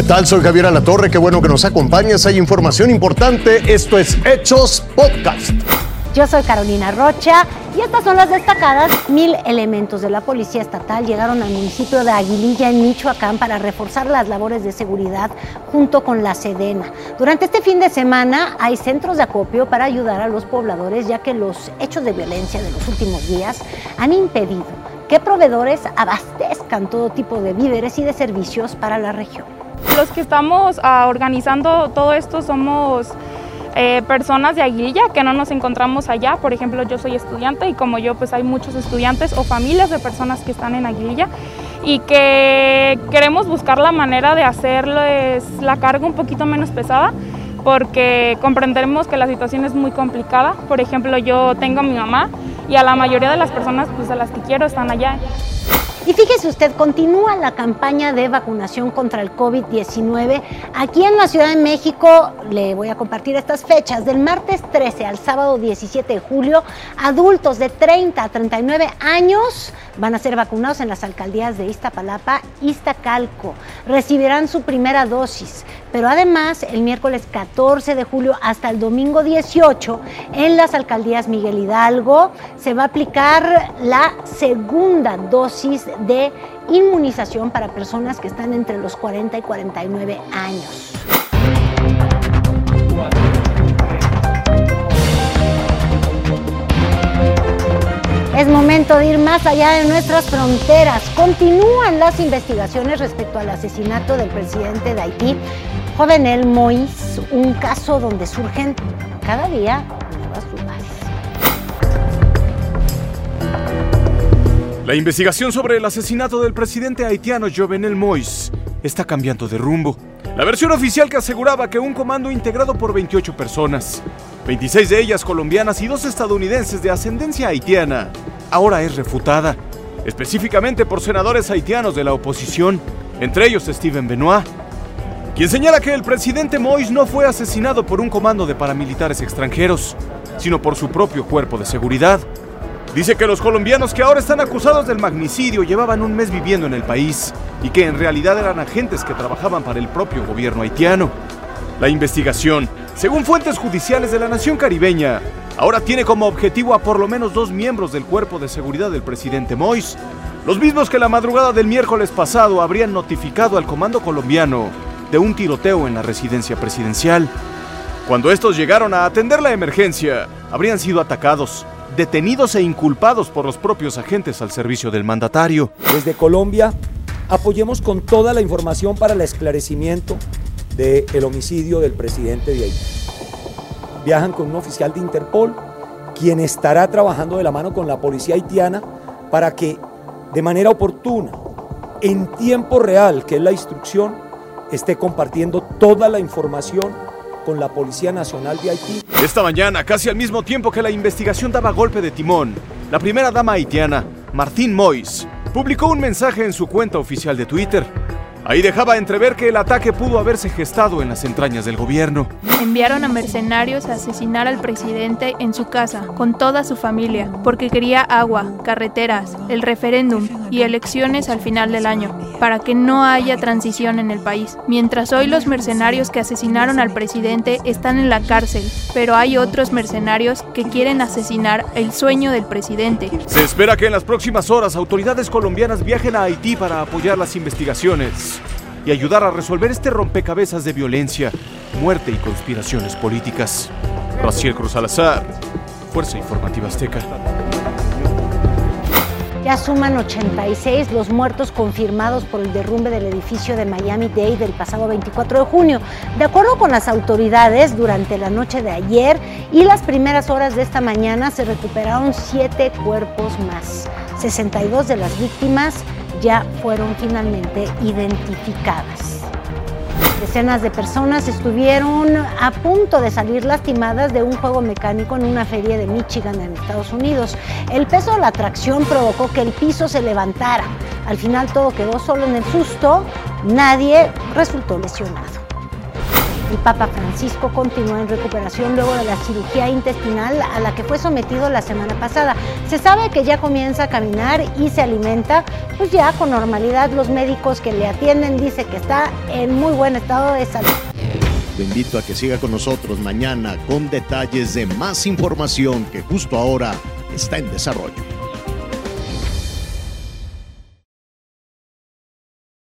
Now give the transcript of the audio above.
¿Qué tal? Soy Javier Alatorre, qué bueno que nos acompañas. Hay información importante. Esto es Hechos Podcast. Yo soy Carolina Rocha y estas son las destacadas. Mil elementos de la Policía Estatal llegaron al municipio de Aguililla, en Michoacán, para reforzar las labores de seguridad junto con la Sedena. Durante este fin de semana hay centros de acopio para ayudar a los pobladores, ya que los hechos de violencia de los últimos días han impedido que proveedores abastezcan todo tipo de víveres y de servicios para la región. Los que estamos ah, organizando todo esto somos eh, personas de Aguililla que no nos encontramos allá. Por ejemplo, yo soy estudiante y como yo, pues hay muchos estudiantes o familias de personas que están en Aguililla y que queremos buscar la manera de hacerles la carga un poquito menos pesada porque comprenderemos que la situación es muy complicada. Por ejemplo, yo tengo a mi mamá y a la mayoría de las personas pues, a las que quiero están allá. Y fíjese usted, continúa la campaña de vacunación contra el COVID-19. Aquí en la Ciudad de México, le voy a compartir estas fechas, del martes 13 al sábado 17 de julio, adultos de 30 a 39 años van a ser vacunados en las alcaldías de Iztapalapa, Iztacalco. Recibirán su primera dosis, pero además el miércoles 14 de julio hasta el domingo 18 en las alcaldías Miguel Hidalgo se va a aplicar la segunda dosis de inmunización para personas que están entre los 40 y 49 años. Es momento de ir más allá de nuestras fronteras. Continúan las investigaciones respecto al asesinato del presidente de Haití, Jovenel Moïse, un caso donde surgen cada día nuevas La investigación sobre el asesinato del presidente haitiano Jovenel Moïse está cambiando de rumbo. La versión oficial que aseguraba que un comando integrado por 28 personas, 26 de ellas colombianas y dos estadounidenses de ascendencia haitiana, ahora es refutada, específicamente por senadores haitianos de la oposición, entre ellos Steven Benoit, quien señala que el presidente Moïse no fue asesinado por un comando de paramilitares extranjeros, sino por su propio cuerpo de seguridad. Dice que los colombianos que ahora están acusados del magnicidio llevaban un mes viviendo en el país y que en realidad eran agentes que trabajaban para el propio gobierno haitiano. La investigación, según fuentes judiciales de la nación caribeña, ahora tiene como objetivo a por lo menos dos miembros del cuerpo de seguridad del presidente Moïse, los mismos que la madrugada del miércoles pasado habrían notificado al comando colombiano de un tiroteo en la residencia presidencial. Cuando estos llegaron a atender la emergencia, habrían sido atacados, detenidos e inculpados por los propios agentes al servicio del mandatario. Desde Colombia, apoyemos con toda la información para el esclarecimiento del homicidio del presidente de Haití. Viajan con un oficial de Interpol, quien estará trabajando de la mano con la policía haitiana para que de manera oportuna, en tiempo real, que es la instrucción, esté compartiendo toda la información con la Policía Nacional de Haití. Esta mañana, casi al mismo tiempo que la investigación daba golpe de timón, la primera dama haitiana, Martín Mois, publicó un mensaje en su cuenta oficial de Twitter. Ahí dejaba entrever que el ataque pudo haberse gestado en las entrañas del gobierno. Enviaron a mercenarios a asesinar al presidente en su casa, con toda su familia, porque quería agua, carreteras, el referéndum y elecciones al final del año, para que no haya transición en el país. Mientras hoy los mercenarios que asesinaron al presidente están en la cárcel, pero hay otros mercenarios que quieren asesinar el sueño del presidente. Se espera que en las próximas horas autoridades colombianas viajen a Haití para apoyar las investigaciones y ayudar a resolver este rompecabezas de violencia, muerte y conspiraciones políticas. Raciel Cruz Salazar, Fuerza Informativa Azteca. Ya suman 86 los muertos confirmados por el derrumbe del edificio de Miami Dade del pasado 24 de junio. De acuerdo con las autoridades, durante la noche de ayer y las primeras horas de esta mañana se recuperaron siete cuerpos más. 62 de las víctimas ya fueron finalmente identificadas. Decenas de personas estuvieron a punto de salir lastimadas de un juego mecánico en una feria de Michigan en Estados Unidos. El peso de la atracción provocó que el piso se levantara. Al final todo quedó solo en el susto, nadie resultó lesionado. El Papa Francisco continúa en recuperación luego de la cirugía intestinal a la que fue sometido la semana pasada. Se sabe que ya comienza a caminar y se alimenta, pues ya con normalidad los médicos que le atienden dicen que está en muy buen estado de salud. Te invito a que siga con nosotros mañana con detalles de más información que justo ahora está en desarrollo.